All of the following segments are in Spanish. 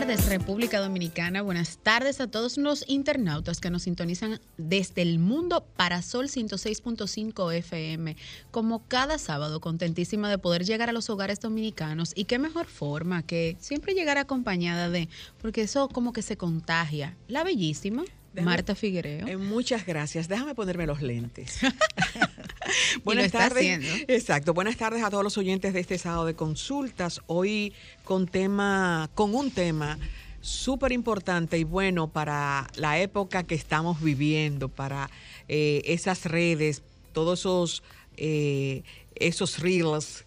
tardes, República Dominicana. Buenas tardes a todos los internautas que nos sintonizan desde el mundo para Sol 106.5 FM. Como cada sábado, contentísima de poder llegar a los hogares dominicanos. Y qué mejor forma que siempre llegar acompañada de, porque eso como que se contagia. La bellísima. Marta Figuereo. Eh, muchas gracias. Déjame ponerme los lentes. Buenas tardes. Exacto. Buenas tardes a todos los oyentes de este sábado de consultas. Hoy con tema, con un tema súper importante y bueno para la época que estamos viviendo, para eh, esas redes, todos esos, eh, esos reels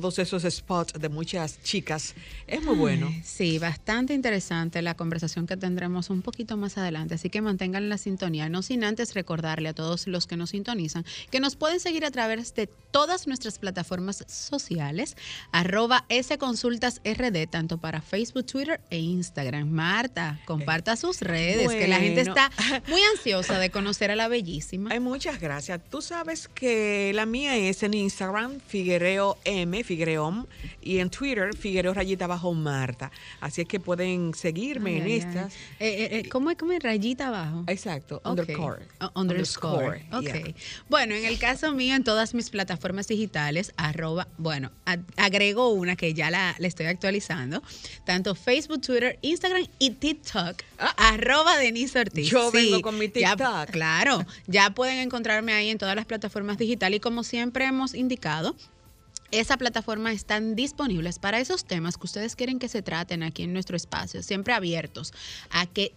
todos esos spots de muchas chicas. Es muy bueno. Sí, bastante interesante la conversación que tendremos un poquito más adelante, así que mantengan la sintonía, no sin antes recordarle a todos los que nos sintonizan que nos pueden seguir a través de todas nuestras plataformas sociales, arroba sconsultasrd, tanto para Facebook, Twitter e Instagram. Marta, comparta sus redes, que la gente está muy ansiosa de conocer a la bellísima. Ay, muchas gracias. Tú sabes que la mía es en Instagram, Figuereo M Figuereón, y en Twitter, Figuereo Rayita Abajo Marta. Así es que pueden seguirme en estas. Eh, eh, eh, ¿Cómo es como rayita abajo? Exacto, underscore. underscore. Ok. Bueno, en el caso mío, en todas mis plataformas digitales, arroba, bueno, agrego una que ya la, estoy actualizando, tanto Facebook, Twitter, Instagram y TikTok, ah. arroba Denise Ortiz. Yo vengo con mi TikTok. claro, ya pueden encontrarme ahí en todas las plataformas digitales y como siempre hemos indicado, esa plataforma están disponibles para esos temas que ustedes quieren que se traten aquí en nuestro espacio, siempre abiertos a que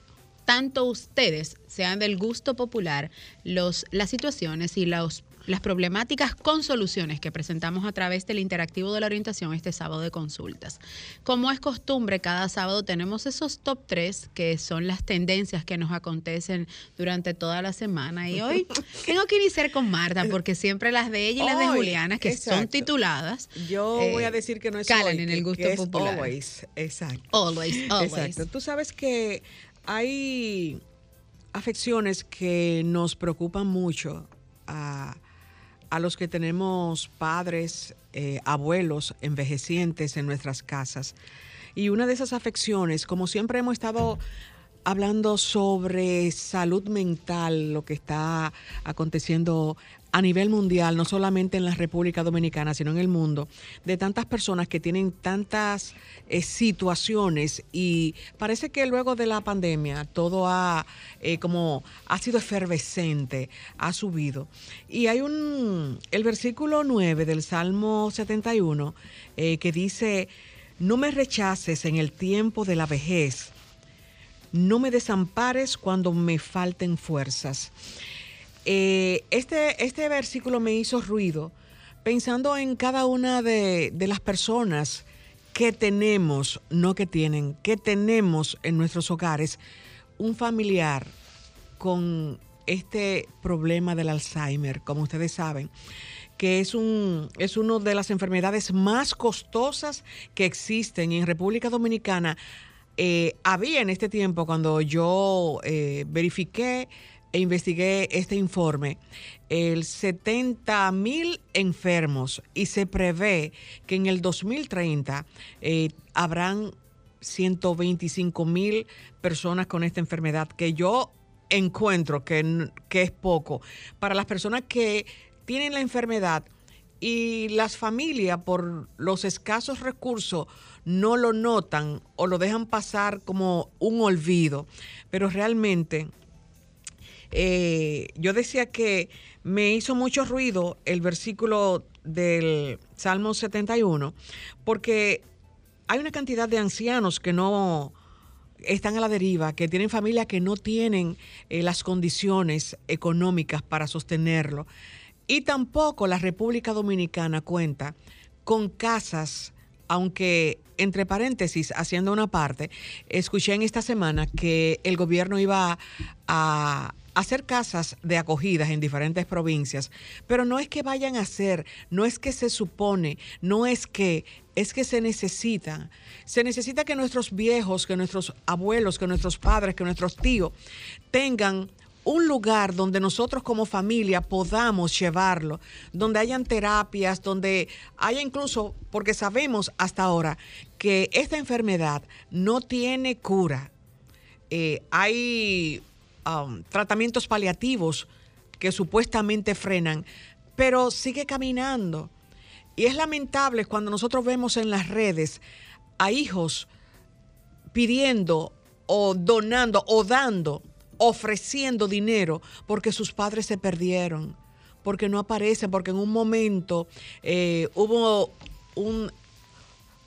tanto ustedes sean del gusto popular los, las situaciones y los las problemáticas con soluciones que presentamos a través del interactivo de la orientación este sábado de consultas. Como es costumbre, cada sábado tenemos esos top 3 que son las tendencias que nos acontecen durante toda la semana. Y hoy tengo que iniciar con Marta porque siempre las de ella y las de Juliana, que son tituladas. Yo voy a eh, decir que no es calan en el gusto popular. always, exacto. Always, always. Exacto. Tú sabes que hay afecciones que nos preocupan mucho a a los que tenemos padres, eh, abuelos envejecientes en nuestras casas. Y una de esas afecciones, como siempre hemos estado hablando sobre salud mental, lo que está aconteciendo a nivel mundial, no solamente en la República Dominicana, sino en el mundo, de tantas personas que tienen tantas eh, situaciones y parece que luego de la pandemia todo ha eh, como ha sido efervescente, ha subido. Y hay un el versículo 9 del Salmo 71 eh, que dice, no me rechaces en el tiempo de la vejez, no me desampares cuando me falten fuerzas. Eh, este, este versículo me hizo ruido pensando en cada una de, las personas que tenemos, no que tienen, que tenemos en nuestros hogares un familiar con este problema del Alzheimer, como ustedes saben, que es, un, es una de las enfermedades más costosas que existen en República Dominicana. Eh, había en este tiempo, cuando yo eh, verifiqué e investigué este informe, el 70 mil enfermos y se prevé que en el 2030 eh, habrán 125 mil personas con esta enfermedad, que yo encuentro que, que es poco. Para las personas que tienen la enfermedad y las familias por los escasos recursos no lo notan o lo dejan pasar como un olvido, pero realmente eh, yo decía que me hizo mucho ruido el versículo del Salmo 71, porque hay una cantidad de ancianos que no están a la deriva, que tienen familias que no tienen eh, las condiciones económicas para sostenerlo. Y tampoco la República Dominicana cuenta con casas, aunque entre paréntesis, haciendo una parte, escuché en esta semana que el gobierno iba a, hacer casas de acogidas en diferentes provincias, pero no es que vayan a hacer, no es que se supone, no es que, es que se necesita. Se necesita que nuestros viejos, que nuestros abuelos, que nuestros padres, que nuestros tíos tengan un lugar donde nosotros como familia podamos llevarlo, donde hayan terapias, donde haya incluso, porque sabemos hasta ahora que esta enfermedad no tiene cura. Eh, hay um, tratamientos paliativos que supuestamente frenan, pero sigue caminando. Y es lamentable cuando nosotros vemos en las redes a hijos pidiendo o donando o dando ofreciendo dinero porque sus padres se perdieron, porque no aparecen, porque en un momento eh, hubo un,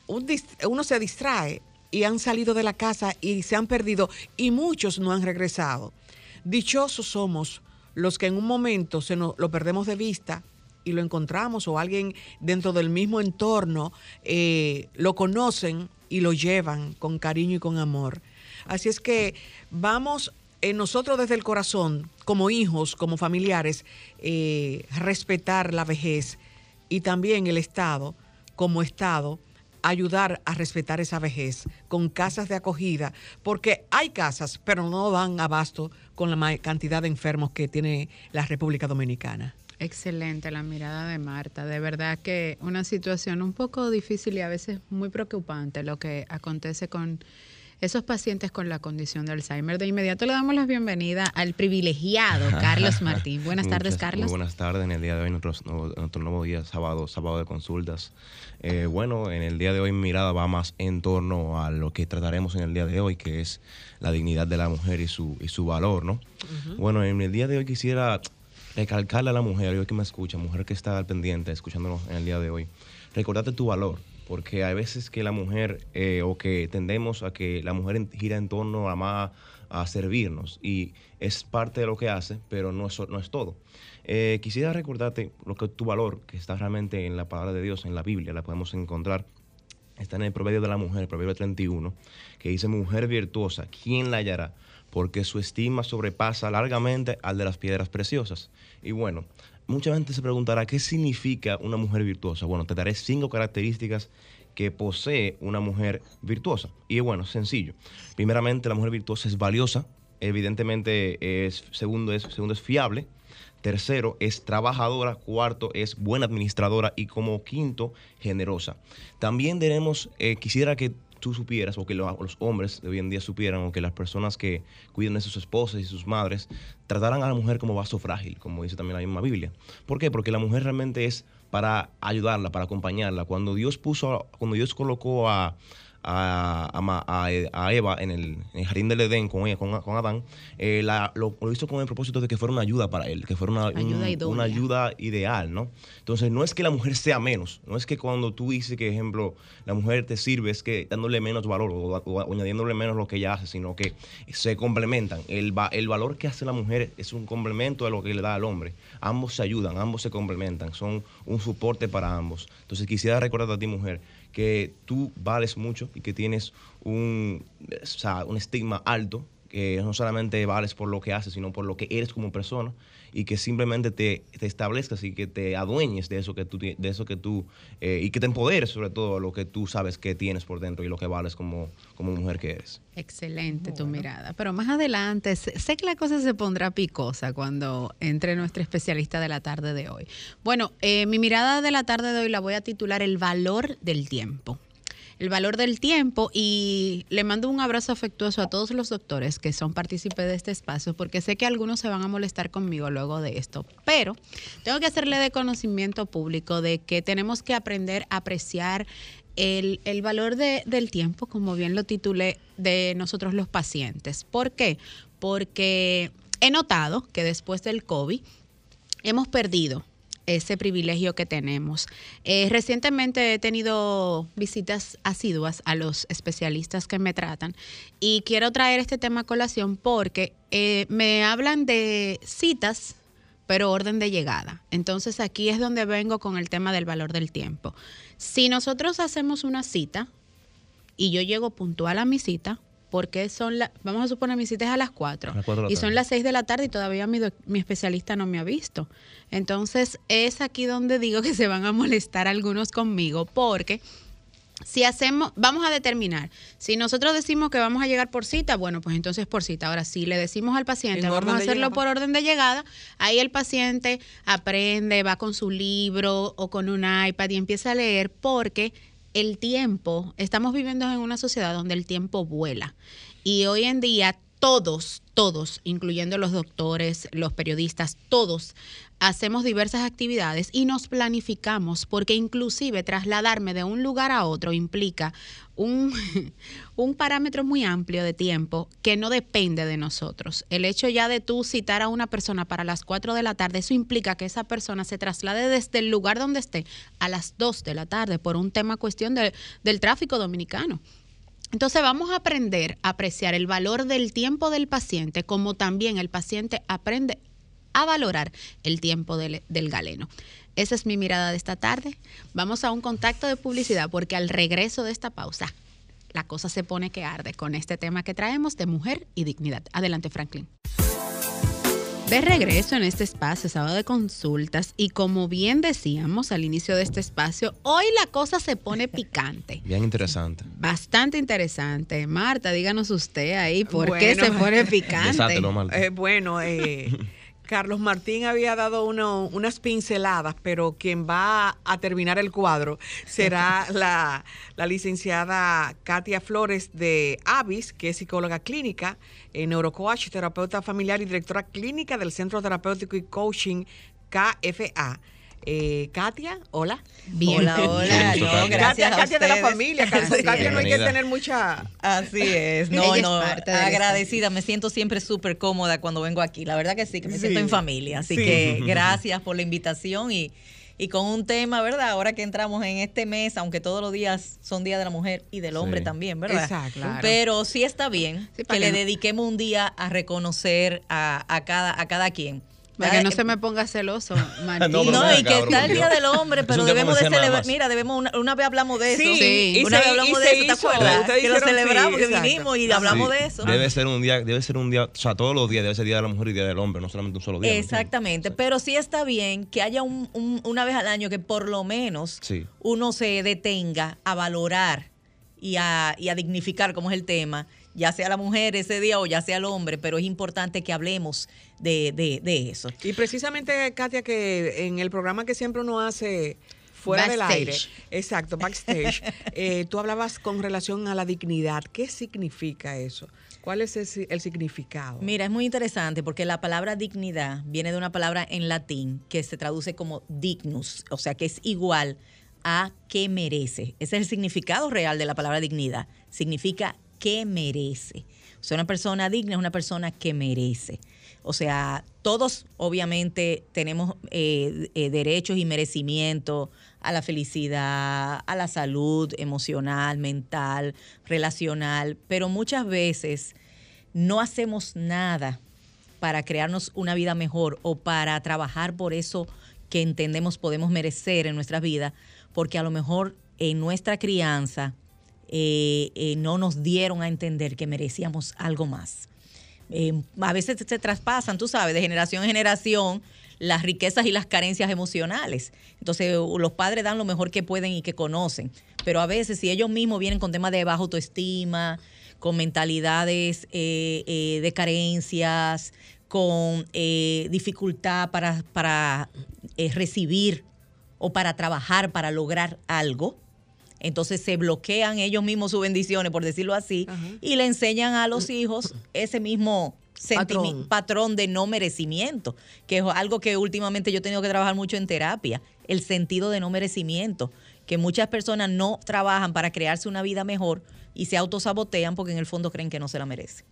uno se distrae y han salido de la casa y se han perdido y muchos no han regresado. Dichosos somos los que en un momento se nos, lo perdemos de vista y lo encontramos o alguien dentro del mismo entorno eh, lo conocen y lo llevan con cariño y con amor. Así es que vamos en nosotros desde el corazón, como hijos, como familiares, eh, respetar la vejez y también el Estado, como Estado, ayudar a respetar esa vejez con casas de acogida, porque hay casas, pero no dan abasto con la cantidad de enfermos que tiene la República Dominicana. Excelente la mirada de Marta. De verdad que una situación un poco difícil y a veces muy preocupante lo que acontece con esos pacientes con la condición de Alzheimer. De inmediato le damos la bienvenida al privilegiado Carlos Martín. Buenas tardes, Carlos. Muy buenas tardes. En el día de hoy, nuestro, nuestro nuevo día, sábado, sábado de consultas. Eh, bueno, en el día de hoy mi mirada va más en torno a lo que trataremos en el día de hoy, que es la dignidad de la mujer y su, y su valor, ¿no? Bueno, en el día de hoy quisiera recalcarle a la mujer, hoy que me escucha, mujer que está al pendiente, escuchándonos en el día de hoy, recordate tu valor porque hay veces que la mujer, eh, o que tendemos a que la mujer gira en torno a más a servirnos, y es parte de lo que hace, pero no es, no es todo. Eh, quisiera recordarte lo que tu valor, que está realmente en la palabra de Dios, en la Biblia, la podemos encontrar. Está en el proverbio de la mujer, el proverbio 31, que dice, mujer virtuosa, ¿quién la hallará? Porque su estima sobrepasa largamente al de las piedras preciosas. Y bueno, mucha gente se preguntará qué significa una mujer virtuosa. Bueno, te daré cinco características que posee una mujer virtuosa. Y bueno, sencillo. Primeramente, la mujer virtuosa es valiosa. Evidentemente, es, segundo, es, segundo es fiable. Tercero, es trabajadora. Cuarto, es buena administradora. Y como quinto, generosa. También tenemos, eh, quisiera que tú supieras, o que los, hombres de hoy en día supieran, o que las personas que cuidan de sus esposas y sus madres, trataran a la mujer como vaso frágil, como dice también la misma Biblia. ¿Por qué? Porque la mujer realmente es para ayudarla, para acompañarla. Cuando Dios puso, cuando Dios colocó a, a, Eva en el, jardín del Edén con, ella, con, Adán, eh, lo, hizo con el propósito de que fuera una ayuda para él, que fuera una ayuda, una ayuda ideal, ¿no? Entonces, no es que la mujer sea menos, no es que cuando tú dices que, ejemplo, la mujer te sirve, es que dándole menos valor o, añadiéndole menos lo que ella hace, sino que se complementan. El, el valor que hace la mujer es un complemento de lo que le da al hombre. Ambos se ayudan, ambos se complementan, son un soporte para ambos. Entonces, quisiera recordarte a ti, mujer, que tú vales mucho y que tienes un, un estigma alto, que no solamente vales por lo que haces, sino por lo que eres como persona y que simplemente te, te establezcas y que te adueñes de eso que tú, de eso que tú eh, y que te empoderes sobre todo lo que tú sabes que tienes por dentro y lo que vales como, como mujer que eres. Excelente tu mirada. Pero más adelante, sé, que la cosa se pondrá picosa cuando entre nuestra especialista de la tarde de hoy. Bueno, eh, mi mirada de la tarde de hoy la voy a titular El valor del tiempo el valor del tiempo y le mando un abrazo afectuoso a todos los doctores que son partícipes de este espacio porque sé que algunos se van a molestar conmigo luego de esto, pero tengo que hacerle de conocimiento público de que tenemos que aprender a apreciar el, valor del tiempo, como bien lo titulé, de nosotros los pacientes. ¿Por qué? Porque he notado que después del COVID hemos perdido ese privilegio que tenemos. Eh, recientemente he tenido visitas asiduas a los especialistas que me tratan y quiero traer este tema a colación porque eh, me hablan de citas pero orden de llegada. Entonces aquí es donde vengo con el tema del valor del tiempo. Si nosotros hacemos una cita y yo llego puntual a mi cita, porque son las, vamos a suponer mi cita es a las 4, y son las 6 de la tarde y todavía mi, mi, especialista no me ha visto. Entonces es aquí donde digo que se van a molestar algunos conmigo porque si hacemos, vamos a determinar, si nosotros decimos que vamos a llegar por cita, bueno, pues entonces por cita. Ahora, si le decimos al paciente, En vamos a hacerlo llegada. por orden de llegada, ahí el paciente aprende, va con su libro o con un iPad y empieza a leer porque el tiempo, estamos viviendo en una sociedad donde el tiempo vuela. Y hoy en día todos, todos, incluyendo los doctores, los periodistas, todos hacemos diversas actividades y nos planificamos porque inclusive trasladarme de un lugar a otro implica un, un parámetro muy amplio de tiempo que no depende de nosotros. El hecho ya de tú citar a una persona para las 4 de la tarde, eso implica que esa persona se traslade desde el lugar donde esté a las 2 de la tarde por un tema cuestión de- del tráfico dominicano. Entonces vamos a aprender a apreciar el valor del tiempo del paciente, como también el paciente aprende a valorar el tiempo del, galeno. Esa es mi mirada de esta tarde. Vamos a un contacto de publicidad porque al regreso de esta pausa, la cosa se pone que arde con este tema que traemos de mujer y dignidad. Adelante, Franklin. De regreso en este espacio, sábado de consultas, y como bien decíamos al inicio de este espacio, hoy la cosa se pone picante. Bien interesante. Bastante interesante. Marta, díganos usted ahí por qué se pone picante. Desátelo, Marta. Eh, bueno, eh, Carlos Martín había dado uno- unas pinceladas, pero quien va a terminar el cuadro será la, la licenciada Katia Flores de Avis, que es psicóloga clínica, eh, neurocoach, terapeuta familiar y directora clínica del Centro Terapéutico y Coaching KFA. Eh, Katia, hola. Bien. Hola, hola. No, gracias Katia, a Katia de la familia. Katia, no hay que tener mucha... Así es, no, Ella no, agradecida, me siento siempre súper cómoda cuando vengo aquí, la verdad que sí, que me Sí. siento en familia, así Sí. que gracias por la invitación y, y con un tema, ¿verdad? Ahora que entramos en este mes, aunque todos los días son Día de la Mujer y del hombre Sí. también, ¿verdad? Exacto. Claro. Pero sí está bien Sí, que que le no- dediquemos un día a reconocer a, a cada, a cada quien. Para que no se me ponga celoso, Martín. No, No, y que está el Día del Hombre, pero debemos de celebrar. Mira, debemos una, una vez hablamos de eso. Sí, y una vez hablamos y de eso, ¿te acuerdas? Que lo sí, celebramos, que exacto. vinimos y hablamos Sí, de eso. Debe ser un día, debe ser un día, o sea, todos los días debe ser día de la mujer y día del hombre, no solamente un solo día. Exactamente, pero sí está bien que haya un- un- una vez al año que por lo menos Sí. uno se detenga a valorar y a, y a dignificar, como es el tema, ya sea la mujer ese día o ya sea el hombre, pero es importante que hablemos de, de- de eso. Y precisamente, Katia, que en el programa que siempre uno hace fuera del aire, exacto, backstage, eh, tú hablabas con relación a la dignidad. ¿Qué significa eso? ¿Cuál es el significado? Mira, es muy interesante porque la palabra dignidad viene de una palabra en latín que se traduce como dignus, o sea que es igual a que merece. Ese es el significado real de la palabra dignidad. Significa que merece. O sea, una persona digna es una persona que merece. O sea, todos obviamente tenemos eh, eh, derechos y merecimiento a la felicidad, a la salud emocional, mental, relacional, pero muchas veces no hacemos nada para crearnos una vida mejor o para trabajar por eso que entendemos podemos merecer en nuestra vida, porque a lo mejor en nuestra crianza eh, eh, no nos dieron a entender que merecíamos algo más. Eh, a veces se traspasan, tú sabes, de generación en generación las riquezas y las carencias emocionales. Entonces los padres dan lo mejor que pueden y que conocen, pero a veces si ellos mismos vienen con temas de baja autoestima, con mentalidades eh, eh, de carencias, con eh, dificultad para, para eh, recibir o para trabajar, para lograr algo, entonces se bloquean ellos mismos sus bendiciones, por decirlo así, y le enseñan a los hijos ese mismo Patrón. patrón. de no merecimiento, que es algo que últimamente yo he tenido que trabajar mucho en terapia, el sentido de no merecimiento, que muchas personas no trabajan para crearse una vida mejor y se autosabotean porque en el fondo creen que no se la merecen.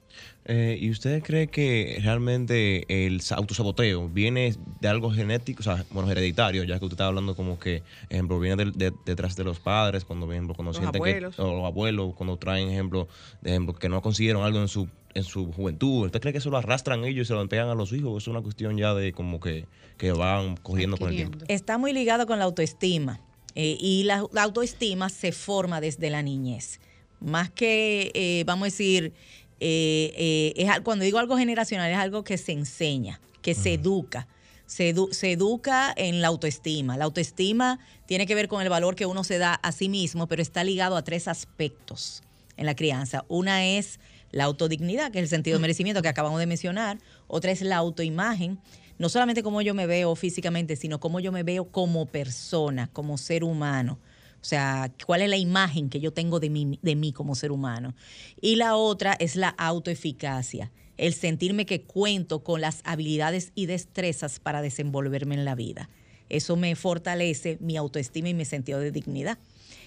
Eh, ¿Y usted cree que realmente el sa- autosaboteo viene de algo genético, o sea, bueno, hereditario, ya que usted está hablando como que, ejemplo, viene del- de- detrás de los padres, cuando, por ejemplo, cuando Los sienten abuelos. que, o los abuelos, cuando traen, ejemplo, de ejemplo, que no consiguieron algo en su, en su juventud, ¿usted cree que eso lo arrastran ellos y se lo pegan a los hijos? ¿O es una cuestión ya de como que, que van cogiendo con el tiempo? Está muy ligado con la autoestima eh, y la, la autoestima se forma desde la niñez. Más que, eh, vamos a decir, eh, eh, es, cuando digo algo generacional, es algo que se enseña, que se educa. Se, se, educa en la autoestima. La autoestima tiene que ver con el valor que uno se da a sí mismo, pero está ligado a tres aspectos en la crianza. Una es la autodignidad, que es el sentido de merecimiento que acabamos de mencionar. Otra es la autoimagen, no solamente cómo yo me veo físicamente, sino cómo yo me veo como persona, como ser humano. O sea, cuál es la imagen que yo tengo de mí, de mí como ser humano. Y la otra es la autoeficacia, el sentirme que cuento con las habilidades y destrezas para desenvolverme en la vida. Eso me fortalece mi autoestima y mi sentido de dignidad.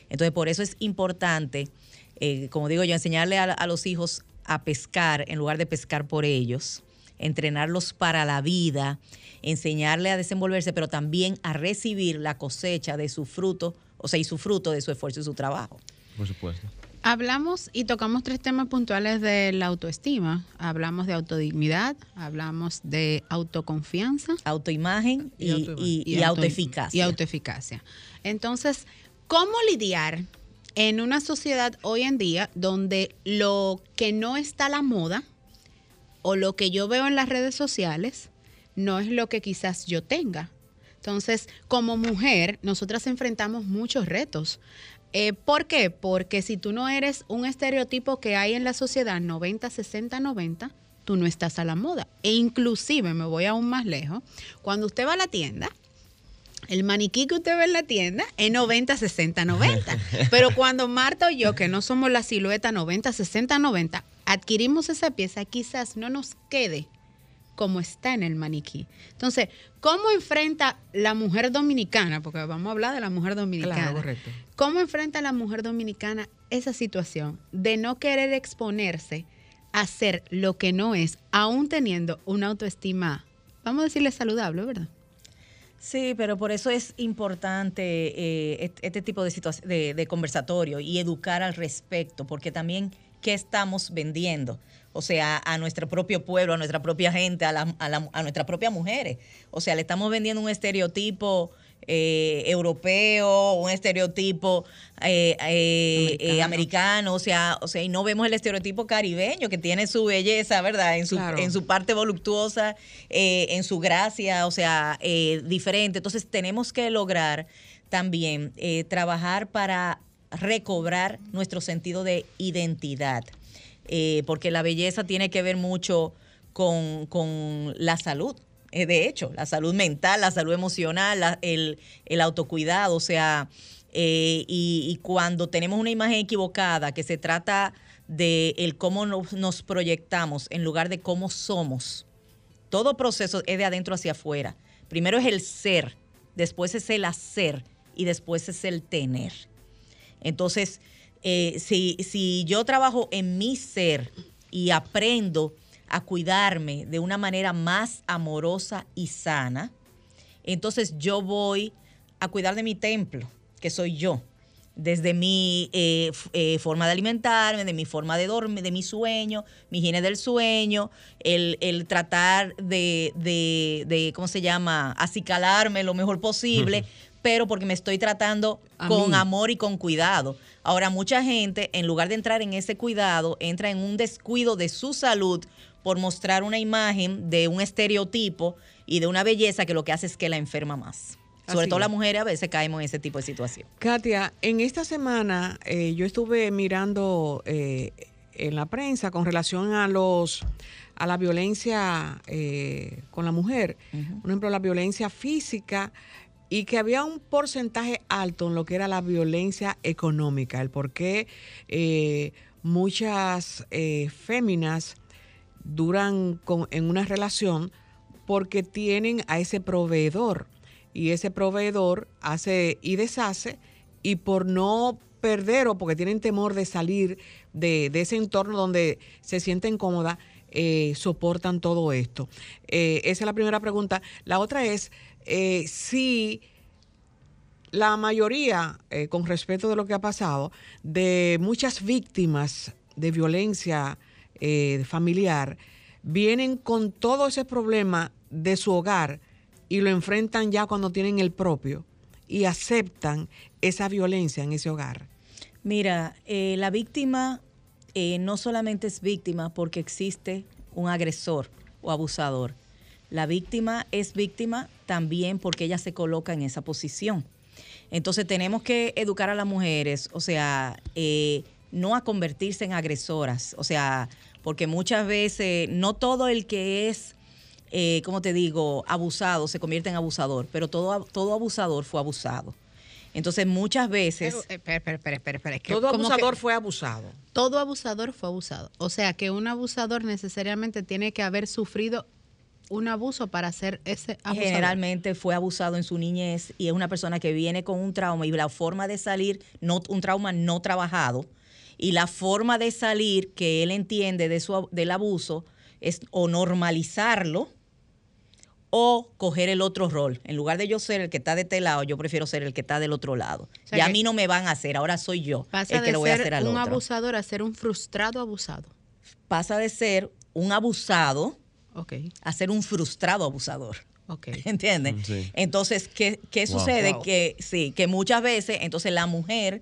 Entonces, por eso es importante, eh, como digo yo, enseñarle a los hijos a pescar en lugar de pescar por ellos, entrenarlos para la vida, enseñarle a desenvolverse, pero también a recibir la cosecha de su fruto, o sea, y su fruto de su esfuerzo y su trabajo. Por supuesto. Hablamos y tocamos tres temas puntuales de la autoestima. Hablamos de autodignidad, hablamos de autoconfianza, autoimagen y, y, autoeficacia. Y autoeficacia. Entonces, ¿cómo lidiar en una sociedad hoy en día donde lo que no está a la moda o lo que yo veo en las redes sociales no es lo que quizás yo tenga. Entonces, como mujer, nosotras enfrentamos muchos retos. Eh, ¿Por qué? Porque si tú no eres un estereotipo que hay en la sociedad 90, 60, 90, tú no estás a la moda. E inclusive, me voy aún más lejos, cuando usted va a la tienda, el maniquí que usted ve en la tienda es 90, 60, 90. Pero cuando Marta o yo, que no somos la silueta 90, 60, 90, adquirimos esa pieza, quizás no nos quede como está en el maniquí. Entonces, ¿cómo enfrenta la mujer dominicana? Porque vamos a hablar de la mujer dominicana. Claro, correcto. ¿Cómo enfrenta la mujer dominicana esa situación de no querer exponerse a ser lo que no es, aún teniendo una autoestima, vamos a decirle saludable, ¿verdad? Sí, pero por eso es importante eh, este tipo de, de, conversatorio y educar al respecto, porque también qué estamos vendiendo. O sea, a nuestro propio pueblo, a nuestra propia gente, a, la, a, a nuestras propias mujeres. O sea, le estamos vendiendo un estereotipo eh, europeo, un estereotipo eh, eh, americano. o sea, o sea, y no vemos el estereotipo caribeño que tiene su belleza, ¿verdad? En su, en su parte voluptuosa, en su gracia, o sea, diferente. Entonces tenemos que lograr también trabajar para recobrar nuestro sentido de identidad, porque la belleza tiene que ver mucho con, con la salud. Eh, de hecho, la salud mental, la salud emocional, el, autocuidado, o sea, eh, y, cuando tenemos una imagen equivocada que se trata de el cómo nos, proyectamos en lugar de cómo somos, todo proceso es de adentro hacia afuera. Primero es el ser, después es el hacer y después es el tener. Entonces, eh, si, si yo trabajo en mi ser y aprendo a cuidarme de una manera más amorosa y sana, entonces yo voy a cuidar de mi templo, que soy yo, desde mi eh, eh, forma de alimentarme, de mi forma de dormir, de mi sueño, mi higiene del sueño, el, tratar de, de, ¿cómo se llama?, acicalarme lo mejor posible, pero porque me estoy tratando con amor y con cuidado. Ahora, mucha gente, en lugar de entrar en ese cuidado, entra en un descuido de su salud por mostrar una imagen de un estereotipo y de una belleza que lo que hace es que la enferma más. Sobre todo las mujeres a veces caemos en ese tipo de situación. Katia, en esta semana eh, yo estuve mirando eh, en la prensa con relación a los a la violencia eh, con la mujer, por ejemplo, la violencia física y que había un porcentaje alto en lo que era la violencia económica, el por qué muchas féminas duran en una relación porque tienen a ese proveedor y ese proveedor hace y deshace y por no perder o porque tienen temor de salir de, ese entorno donde se sienten cómodas, eh, soportan todo esto. Eh, esa es la primera pregunta. La otra es eh, si la mayoría, con respecto de lo que ha pasado, de muchas víctimas de violencia eh, familiar, vienen con todo ese problema de su hogar y lo enfrentan ya cuando tienen el propio y aceptan esa violencia en ese hogar. Mira, eh, la víctima eh, no solamente es víctima porque existe un agresor o abusador, La víctima es víctima también porque ella se coloca en esa posición. Entonces tenemos que educar a las mujeres, o sea, eh, no a convertirse en agresoras, o sea, porque muchas veces no todo el que es, eh, como te digo, abusado se convierte en abusador, pero todo, todo abusador fue abusado. Entonces muchas veces... Espera, espera, espera, espera, espera, es que Todo abusador que fue abusado. todo abusador fue abusado. O sea que un abusador necesariamente tiene que haber sufrido un abuso para ser ese abusador. generalmente fue abusado en su niñez y es una persona que viene con un trauma y la forma de salir, no, un trauma no trabajado, y la forma de salir que él entiende de su, del abuso es o normalizarlo o coger el otro rol. En lugar de yo ser el que está de este lado, yo prefiero ser el que está del otro lado. sea ya a mí no me van a hacer, ahora soy yo Pasa el que de lo voy a ser hacer al un otro. abusador a ser un frustrado abusado. Pasa de ser un abusado Ok, a ser un frustrado abusador. ok. ¿Entiendes? Mm, sí. Entonces, ¿qué, qué Wow. sucede? Wow. Que sí, que muchas veces, entonces la mujer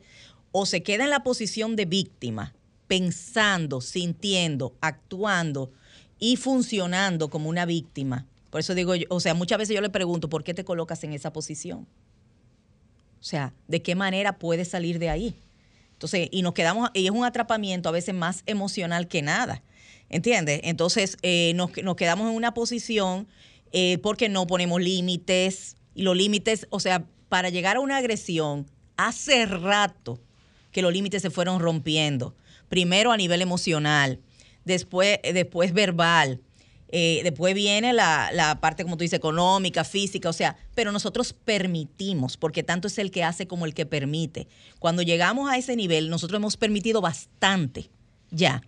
o se queda en la posición de víctima, pensando, sintiendo, actuando y funcionando como una víctima. Por eso digo, yo, o sea, muchas veces yo le pregunto, ¿por qué te colocas en esa posición? O sea, ¿de qué manera puedes salir de ahí? Entonces, y nos quedamos, y es un atrapamiento a veces más emocional que nada. ¿Entiendes? Entonces, eh, nos, nos quedamos en una posición eh, porque no ponemos límites. Y los límites, o sea, para llegar a una agresión, hace rato que los límites se fueron rompiendo. Primero a nivel emocional, después, eh, después verbal, eh, después viene la, la parte, como tú dices, económica, física, o sea, pero nosotros permitimos, porque tanto es el que hace como el que permite. Cuando llegamos a ese nivel, nosotros hemos permitido bastante ya.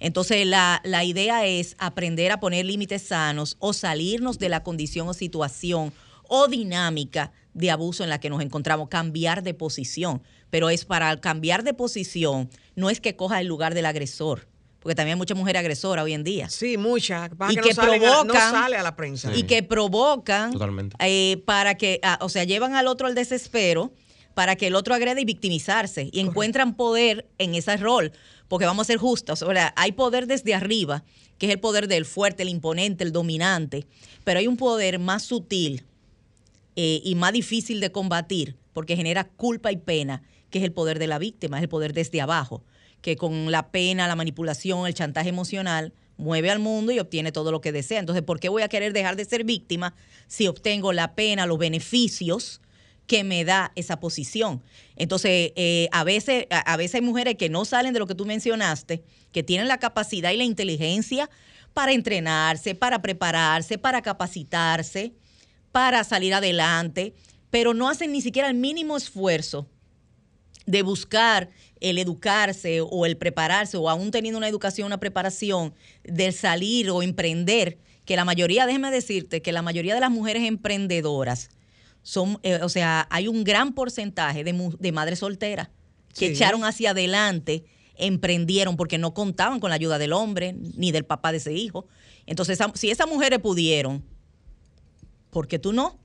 Entonces, la, la idea es aprender a poner límites sanos o salirnos de la condición o situación o dinámica de abuso en la que nos encontramos, cambiar de posición. Pero es para cambiar de posición, no es que coja el lugar del agresor, porque también hay mucha mujer agresora hoy en día Sí, muchas. Y que, que no, salen a- no provocan- sale a la prensa. y que provocan Totalmente. eh, para que, ah, o sea, llevan al otro al desespero para que el otro agrede y victimizarse y encuentran poder en ese rol, porque vamos a ser justos, sea, hay poder desde arriba, que es el poder del fuerte, el imponente, el dominante, pero hay un poder más sutil eh, y más difícil de combatir, porque genera culpa y pena, que es el poder de la víctima, es el poder desde abajo, que con la pena, la manipulación, el chantaje emocional, mueve al mundo y obtiene todo lo que desea. Entonces, ¿por qué voy a querer dejar de ser víctima si obtengo la pena, los beneficios que me da esa posición? Entonces, eh, a, veces, a, veces hay mujeres que no salen de lo que tú mencionaste, que tienen la capacidad y la inteligencia para entrenarse, para prepararse, para capacitarse, para salir adelante, pero no hacen ni siquiera el mínimo esfuerzo de buscar el educarse o el prepararse o aún teniendo una educación, una preparación, de salir o emprender, que la mayoría, déjeme decirte, que la mayoría de las mujeres emprendedoras son, eh, o sea, hay un gran porcentaje de, de madres solteras que Sí. echaron hacia adelante, emprendieron porque no contaban con la ayuda del hombre ni del papá de ese hijo. Entonces, esa- si esas mujeres pudieron, ¿por qué tú no?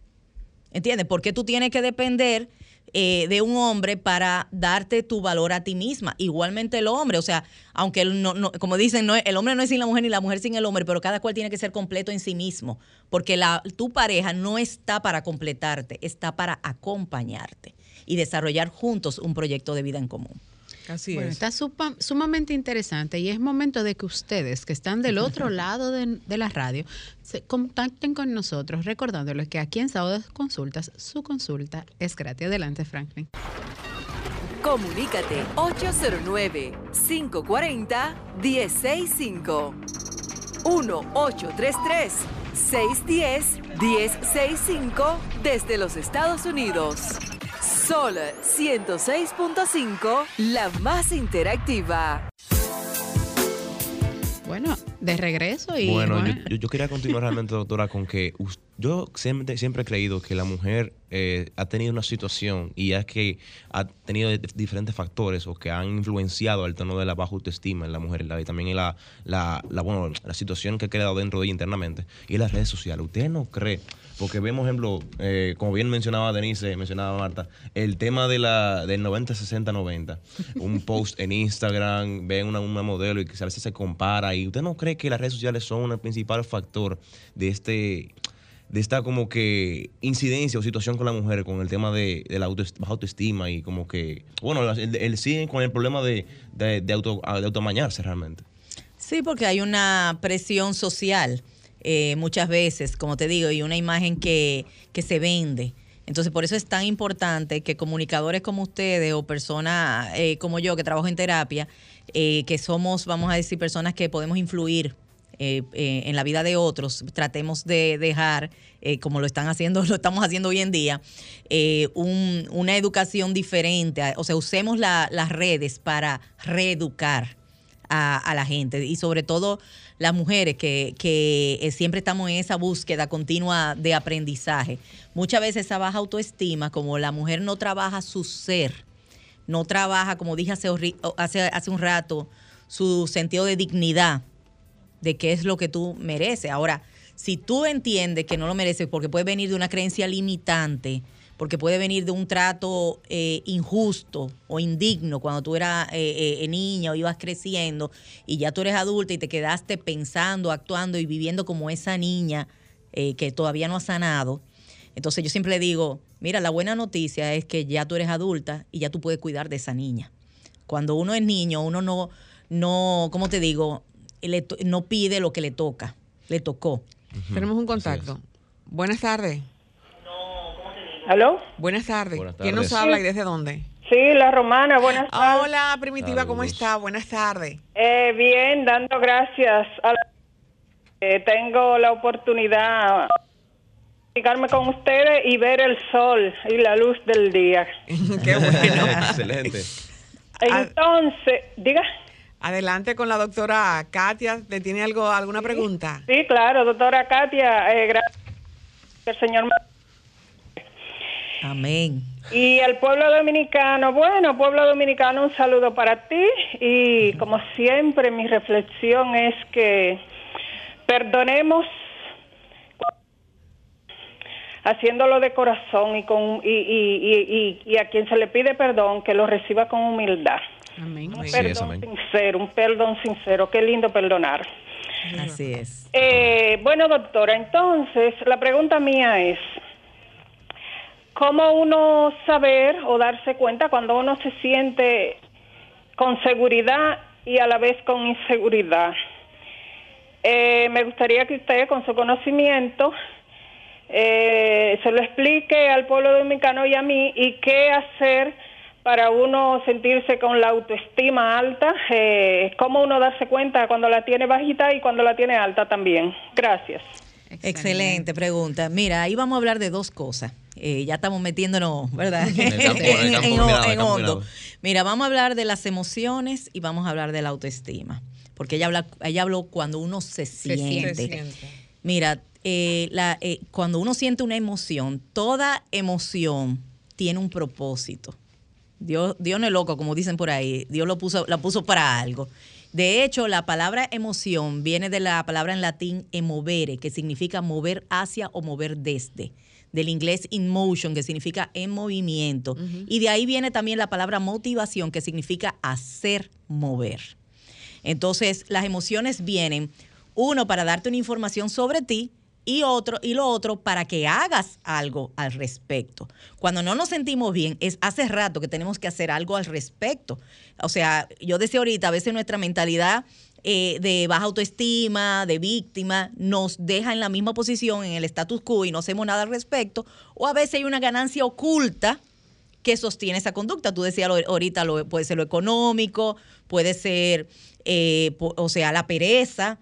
¿Entiendes? ¿Por qué tú tienes que depender eh, de un hombre para darte tu valor a ti misma? Igualmente el hombre, o sea, aunque él no, no- como dicen, no, el hombre no es sin la mujer ni la mujer sin el hombre, pero cada cual tiene que ser completo en sí mismo, porque la, tu pareja no está para completarte, está para acompañarte y desarrollar juntos un proyecto de vida en común. Así Bueno, es. está supa- sumamente interesante y es momento de que ustedes que están del otro lado de, de la radio se contacten con nosotros recordándoles que aquí en Sábado de Consultas su consulta es gratis. Adelante, Franklin. Comunícate 809-540-1065. 1-833-610-1065 desde los Estados Unidos. Sol 106.5, la más interactiva. Bueno, de regreso y Bueno, yo, bueno, yo- yo quería continuar realmente, doctora, con que yo siempre, siempre he creído que la mujer eh, ha tenido una situación y es que ha tenido diferentes factores o que han influenciado el tono de la baja autoestima en la mujer y la- y también en la, la, la, bueno, la situación que ha quedado dentro de ella internamente y en las redes sociales. ¿Usted no cree? Porque vemos, ejemplo, eh, como bien mencionaba Denise, mencionaba Marta, el tema de la, del 90-60-90. Un post en Instagram, ven una, una modelo y veces se compara. ¿Y usted no cree que las redes sociales son el principal factor de este de esta como que incidencia o situación con la mujer con el tema de, de la auto, baja autoestima y como que, bueno, el, el sí con el problema de, de, de auto, de automañarse realmente. Sí, porque hay una presión social eh, muchas veces, como te digo, y una imagen que, que se vende. Entonces, por eso es tan importante que comunicadores como ustedes o personas eh, como yo que trabajo en terapia, eh, que somos, vamos a decir, personas que podemos influir en la vida de otros, tratemos de dejar, como lo están haciendo, lo estamos haciendo hoy en día, un- una educación diferente. O sea, usemos la- las redes para reeducar a, la gente y sobre todo las mujeres que, que, eh, siempre estamos en esa búsqueda continua de aprendizaje. Muchas veces esa baja autoestima, como la mujer no trabaja su ser, no trabaja, como dije hace, hace, hace un rato, su sentido de dignidad, de qué es lo que tú mereces. Ahora, si tú entiendes que no lo mereces porque puede venir de una creencia limitante, porque puede venir de un trato eh, injusto o indigno cuando tú eras eh, eh, niña o ibas creciendo y ya tú eres adulta y te quedaste pensando, actuando y viviendo como esa niña eh, que todavía no ha sanado. Entonces yo siempre le digo, mira, la buena noticia es que ya tú eres adulta y ya tú puedes cuidar de esa niña. Cuando uno es niño, uno no, no, ¿cómo te digo? Le to- no pide lo que le toca, le tocó. Tenemos un contacto. Buenas tardes. ¿Aló? Buenas tardes. Buenas ¿Quién nos tardes. habla y desde dónde? Sí, la romana, buenas tardes. Hola, Primitiva, ¿cómo Saludos. está? Buenas tardes. Eh, bien, dando gracias. A la- eh, tengo la oportunidad de comunicarme con ustedes y ver el sol y la luz del día. Qué bueno. Excelente. Entonces, diga. Adelante con la doctora Katia. ¿Te tiene algo, alguna pregunta? Sí, claro, doctora Katia, eh, gracias. El Señor Amén. Y el pueblo dominicano, bueno, pueblo dominicano, un saludo para ti y como siempre mi reflexión es que perdonemos haciéndolo de corazón y con y, y, y, y- y a quien se le pide perdón que lo reciba con humildad. Amén. Un perdón es, amén. sincero, un perdón sincero, qué lindo perdonar. Así es. Eh, bueno, doctora, entonces la pregunta mía es, ¿cómo uno saber o darse cuenta cuando uno se siente con seguridad y a la vez con inseguridad? Eh, me gustaría que usted, con su conocimiento, eh, se lo explique al pueblo dominicano y a mí y qué hacer para uno sentirse con la autoestima alta, eh, cómo uno darse cuenta cuando la tiene bajita y cuando la tiene alta también. Gracias. Excelente pregunta. Mira, ahí vamos a hablar de dos cosas. Eh, ya estamos metiéndonos, ¿verdad? En campo- hondo. Mira, vamos a hablar de las emociones y vamos a hablar de la autoestima. Porque ella, habla, ella habló cuando uno se siente. Se siente. Mira, eh, la, eh, cuando uno siente una emoción, toda emoción tiene un propósito. Dios, Dios no es loco, como dicen por ahí. Dios lo puso, la puso para algo. De hecho, la palabra emoción viene de la palabra en latín emovere, que significa mover hacia o mover desde. Del inglés in motion, que significa en movimiento. Y de ahí viene también la palabra motivación, que significa hacer mover. Entonces, las emociones vienen, uno, para darte una información sobre ti y otro, y lo otro, para que hagas algo al respecto. Cuando no nos sentimos bien, es hace rato que tenemos que hacer algo al respecto. O sea, yo decía ahorita, a veces nuestra mentalidad eh, de baja autoestima, de víctima, nos deja en la misma posición, en el status quo, y no hacemos nada al respecto, o a veces hay una ganancia oculta que sostiene esa conducta. Tú decías ahorita, puede ser lo económico, puede ser, eh, o sea, la pereza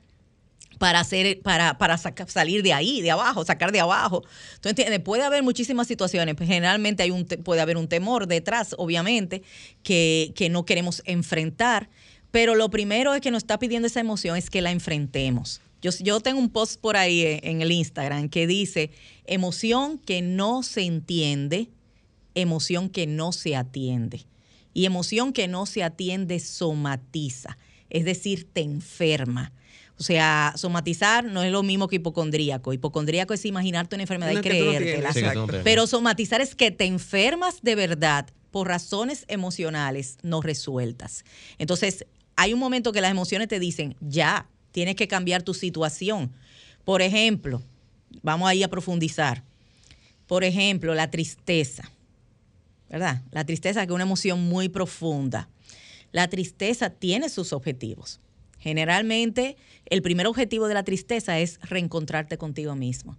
para hacer, para, para salir de ahí, de abajo, sacar de abajo. ¿Tú entiendes? Puede haber muchísimas situaciones. pues, Generalmente hay un, puede haber un temor detrás, obviamente, que, que no queremos enfrentar. Pero lo primero es que nos está pidiendo esa emoción es que la enfrentemos. Yo, yo tengo un post por ahí en, en el Instagram que dice, emoción que no se entiende, emoción que no se atiende. Y emoción que no se atiende somatiza, es decir, te enferma. O sea, somatizar no es lo mismo que hipocondríaco. Hipocondríaco es imaginarte una enfermedad y creértela. Sí. Pero somatizar es que te enfermas de verdad por razones emocionales no resueltas. Entonces, hay un momento que las emociones te dicen, ya, tienes que cambiar tu situación. Por ejemplo, vamos ahí a profundizar. Por ejemplo, la tristeza. ¿Verdad? La tristeza que es una emoción muy profunda. La tristeza tiene sus objetivos. Generalmente, el primer objetivo de la tristeza es reencontrarte contigo mismo.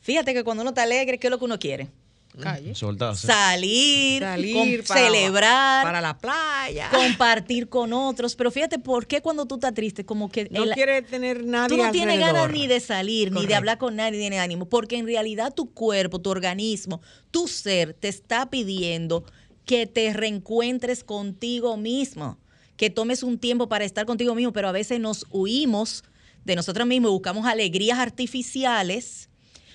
Fíjate que cuando uno está alegre, ¿qué es lo que uno quiere? Soltarse. Salir, Salir para- celebrar, para la playa. compartir con otros. Pero fíjate, ¿por qué cuando tú estás triste? Como que no el- quiere tener nadie Tú no tienes ganas ni de salir, ni de hablar con nadie, ni de ánimo, porque en realidad tu cuerpo, tu organismo, tu ser te está pidiendo que te reencuentres contigo mismo, que tomes un tiempo para estar contigo mismo, pero a veces nos huimos de nosotros mismos y buscamos alegrías artificiales,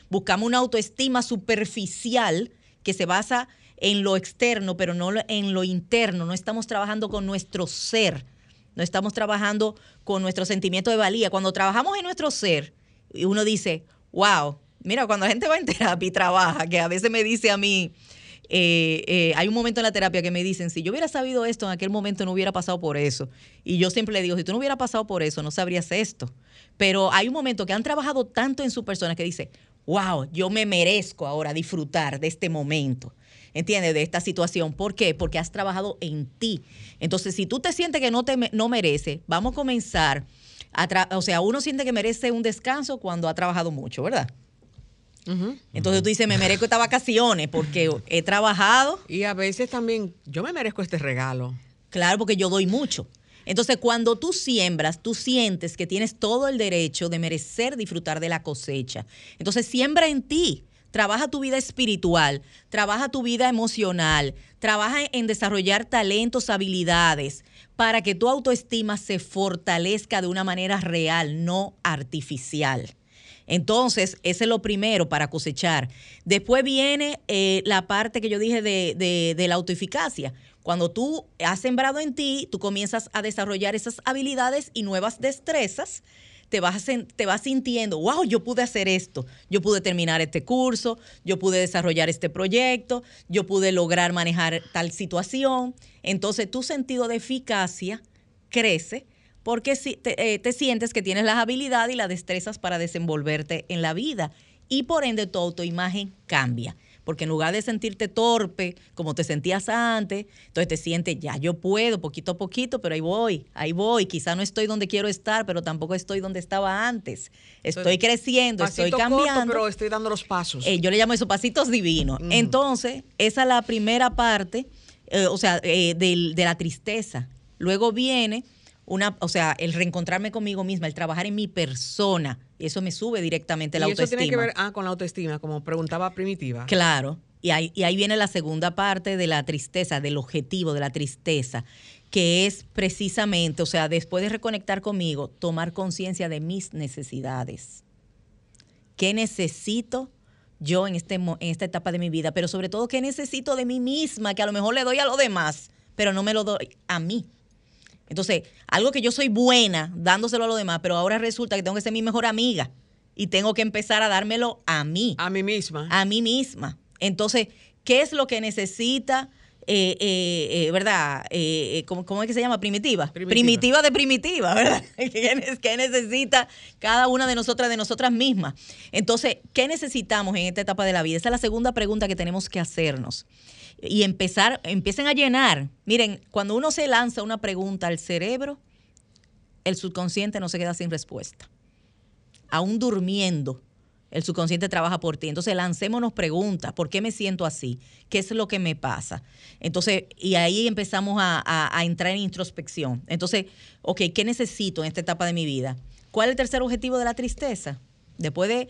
buscamos una autoestima superficial que se basa en lo externo, pero no en lo interno, no estamos trabajando con nuestro ser. No estamos trabajando con nuestro sentimiento de valía. Cuando trabajamos en nuestro ser, uno dice, wow, mira, cuando la gente va en terapia y trabaja, que a veces me dice a mí, eh, eh, hay un momento en la terapia que me dicen, si yo hubiera sabido esto en aquel momento no hubiera pasado por eso. Y yo siempre le digo, si tú no hubieras pasado por eso, no sabrías esto. Pero hay un momento que han trabajado tanto en su persona que dice, wow, yo me merezco ahora disfrutar de este momento. ¿Entiendes? De esta situación. ¿Por qué? Porque has trabajado en ti. Entonces, si tú te sientes que no te no merece, vamos a comenzar a o sea, uno siente que merece un descanso cuando ha trabajado mucho, ¿verdad? Entonces tú dices, me merezco estas vacaciones porque he trabajado, Y a veces también, yo me merezco este regalo. claro, porque yo doy mucho. Entonces, cuando tú siembras, tú sientes que tienes todo el derecho de merecer disfrutar de la cosecha. Entonces, siembra en ti. Trabaja tu vida espiritual, trabaja tu vida emocional, trabaja en desarrollar talentos, habilidades, para que tu autoestima se fortalezca de una manera real, no artificial. Entonces, ese es lo primero para cosechar. Después viene eh, la parte que yo dije de, de- la autoeficacia. Cuando tú has sembrado en ti, tú comienzas a desarrollar esas habilidades y nuevas destrezas. Te vas, te vas sintiendo, wow, yo pude hacer esto, yo pude terminar este curso, yo pude desarrollar este proyecto, yo pude lograr manejar tal situación. Entonces tu sentido de eficacia crece porque si- te, eh, te sientes que tienes las habilidades y las destrezas para desenvolverte en la vida y por ende tu autoimagen cambia. Porque en lugar de sentirte torpe, como te sentías antes, entonces te sientes, ya yo puedo, poquito a poquito, pero ahí voy, ahí voy. Quizá no estoy donde quiero estar, pero tampoco estoy donde estaba antes. Estoy creciendo, estoy cambiando. corto, pero estoy dando los pasos. Eh, yo le llamo eso pasitos divinos. Entonces, esa es la primera parte, eh, o sea, eh, del- de la tristeza. Luego viene una, o sea, el reencontrarme conmigo misma, el trabajar en mi persona. Eso me sube directamente la y eso autoestima. tiene que ver ah, con la autoestima, como preguntaba Primitiva. Claro. Y ahí, y ahí viene la segunda parte de la tristeza, del objetivo de la tristeza, que es precisamente, o sea, después de reconectar conmigo, tomar conciencia de mis necesidades. ¿Qué necesito yo en, este, en esta etapa de mi vida? Pero sobre todo, ¿qué necesito de mí misma? Que a lo mejor le doy a los demás, pero no me lo doy a mí. Entonces, algo que yo soy buena dándoselo a los demás, pero ahora resulta que tengo que ser mi mejor amiga y tengo que empezar a dármelo a mí A mí misma. a mí misma. Entonces, ¿qué es lo que necesita, eh, eh, eh, verdad? ¿cómo, cómo es que se llama? Primitiva. Primitiva. Primitiva, de primitiva, ¿verdad? ¿Qué, qué necesita cada una de nosotras, de nosotras mismas? Entonces, ¿qué necesitamos en esta etapa de la vida? Esa es la segunda pregunta que tenemos que hacernos. Y empezar, empiecen a llenar. Miren, cuando uno se lanza una pregunta al cerebro, el subconsciente no se queda sin respuesta aún durmiendo, el subconsciente trabaja por ti. Entonces, lancémonos preguntas. ¿Por qué me siento así? ¿Qué es lo que me pasa? Entonces, y ahí empezamos a, entrar en introspección. Entonces, ok, ¿qué necesito en esta etapa de mi vida? ¿Cuál es el tercer objetivo de la tristeza? Después de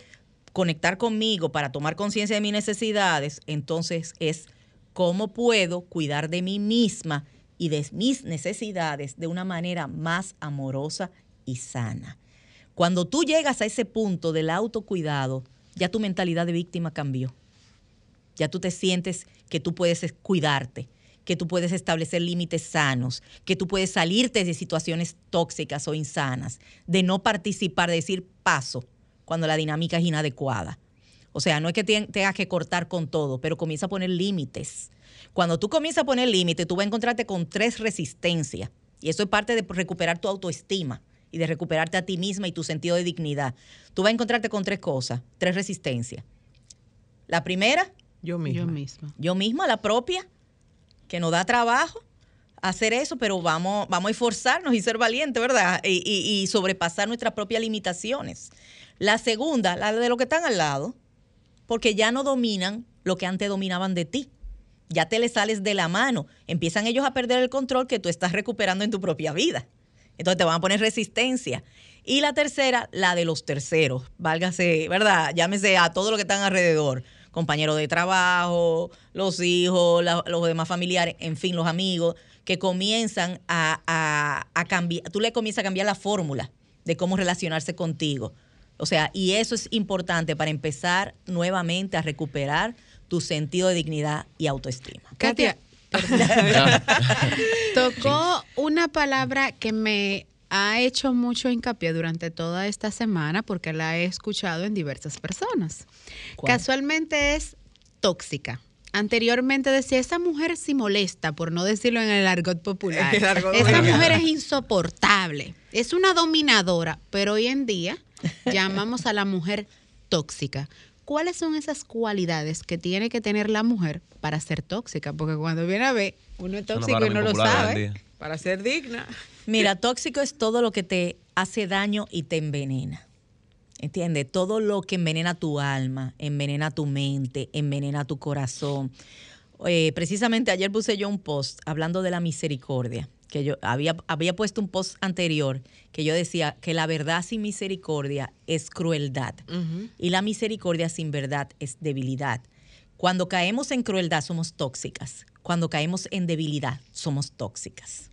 conectar conmigo para tomar conciencia de mis necesidades, entonces es cómo puedo cuidar de mí misma y de mis necesidades de una manera más amorosa y sana. Cuando tú llegas a ese punto del autocuidado, ya tu mentalidad de víctima cambió. Ya tú te sientes que tú puedes cuidarte, que tú puedes establecer límites sanos, que tú puedes salirte de situaciones tóxicas o insanas, de no participar, de decir paso cuando la dinámica es inadecuada. O sea, no es que tengas que cortar con todo, pero comienza a poner límites. Cuando tú comienzas a poner límites, tú vas a encontrarte con tres resistencias. Y eso es parte de recuperar tu autoestima y de recuperarte a ti misma y tu sentido de dignidad. Tú vas a encontrarte con tres cosas, tres resistencias. La primera, yo misma. Yo misma. Yo misma, la propia, que nos da trabajo hacer eso, pero vamos, vamos a esforzarnos y ser valientes, ¿verdad? Y, y sobrepasar nuestras propias limitaciones. La segunda, la de los que están al lado, porque ya no dominan lo que antes dominaban de ti. Ya te le sales de la mano. Empiezan ellos a perder el control que tú estás recuperando en tu propia vida. Entonces te van a poner resistencia. Y la tercera, la de los terceros. Válgase, ¿verdad? Llámese a todo lo que están alrededor. Compañeros de trabajo, los hijos, los demás familiares, en fin, los amigos, que comienzan a, a cambiar. Tú le comienzas a cambiar la fórmula de cómo relacionarse contigo o sea, y eso es importante para empezar nuevamente a recuperar tu sentido de dignidad y autoestima. Katia, tocó una palabra que me ha hecho mucho hincapié durante toda esta semana porque la he escuchado en diversas personas. Casualmente es tóxica. Anteriormente decía, esa mujer sí molesta, por no decirlo en el argot popular. esa mujer es insoportable, es una dominadora, pero hoy en día llamamos a la mujer tóxica. ¿Cuáles son esas cualidades que tiene que tener la mujer para ser tóxica? Porque cuando viene a ver, uno es tóxico y no lo sabe. Para ser digna. Mira, tóxico es todo lo que te hace daño y te envenena. ¿Entiendes? Todo lo que envenena tu alma, envenena tu mente, envenena tu corazón. Eh, precisamente ayer puse yo un post hablando de la misericordia que yo había, había puesto un post anterior que yo decía que la verdad sin misericordia es crueldad y la misericordia sin verdad es debilidad. Cuando caemos en crueldad somos tóxicas, cuando caemos en debilidad somos tóxicas.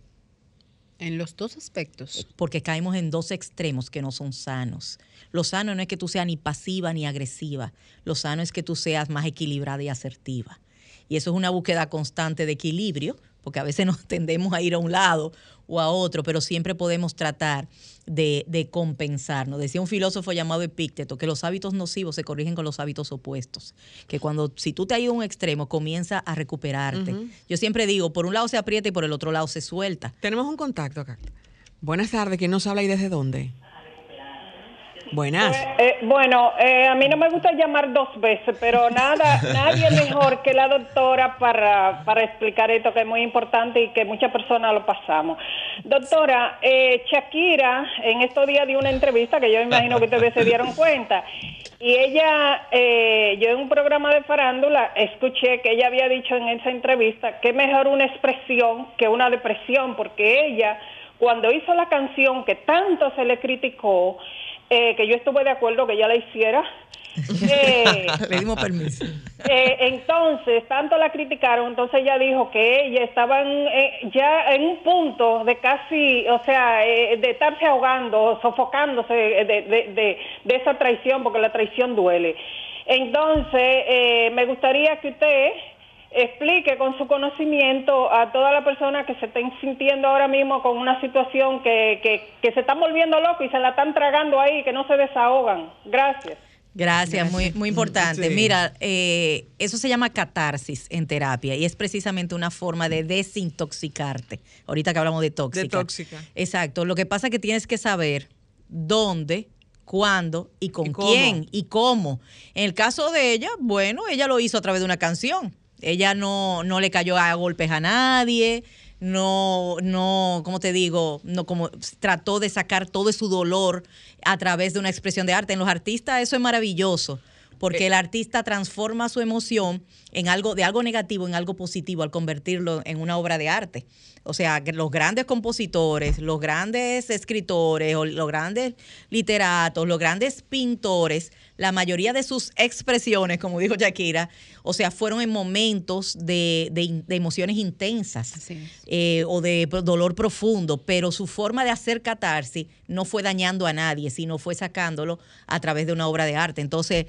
En los dos aspectos. Porque caemos en dos extremos que no son sanos. Lo sano no es que tú seas ni pasiva ni agresiva. Lo sano es que tú seas más equilibrada y asertiva. Y eso es una búsqueda constante de equilibrio, porque a veces nos tendemos a ir a un lado o a otro, pero siempre podemos tratar de, de compensarnos. Decía un filósofo llamado Epícteto que los hábitos nocivos se corrigen con los hábitos opuestos, que cuando si tú te has ido a un extremo comienza a recuperarte. Yo siempre digo, por un lado se aprieta y por el otro lado se suelta. Tenemos un contacto acá. Buenas tardes, ¿quién nos habla y desde dónde? Buenas. Eh, eh, bueno, eh, a mí no me gusta llamar dos veces, pero nada, nadie mejor que la doctora para, para explicar esto que es muy importante y que muchas personas lo pasamos. Doctora, Shakira en estos días dio una entrevista que yo imagino que ustedes se dieron cuenta. Y ella, yo en un programa de farándula escuché que ella había dicho en esa entrevista que mejor una expresión que una depresión, porque ella, cuando hizo la canción que tanto se le criticó, eh, que yo estuve de acuerdo que ella la hiciera. Eh, Le dimos permiso. Eh, entonces, tanto la criticaron, entonces ella dijo que ella estaban ya en un punto de casi, o sea, de estarse ahogando, sofocándose de, de, de, esa traición, porque la traición duele. Entonces, me gustaría que usted explique con su conocimiento a toda la persona que se estén sintiendo ahora mismo con una situación que, que, se están volviendo locos y se la están tragando ahí, que no se desahogan. Gracias. Gracias, muy, muy importante. Mira, eh, eso se llama catarsis en terapia y es precisamente una forma de desintoxicarte. Ahorita que hablamos de tóxica. De tóxica. Exacto. Lo que pasa es que tienes que saber dónde, cuándo y con quién y cómo. En el caso de ella, bueno, ella lo hizo a través de una canción ella no, no le cayó a golpes a nadie, no, no, ¿cómo te digo? No, como trató de sacar todo su dolor a través de una expresión de arte. En los artistas eso es maravilloso porque el artista transforma su emoción en algo de algo negativo en algo positivo al convertirlo en una obra de arte. O sea, los grandes compositores, los grandes escritores, los grandes literatos, los grandes pintores, la mayoría de sus expresiones, como dijo Shakira, o sea, fueron en momentos de, de emociones intensas eh, o de dolor profundo, pero su forma de hacer catarsis no fue dañando a nadie, sino fue sacándolo a través de una obra de arte. Entonces,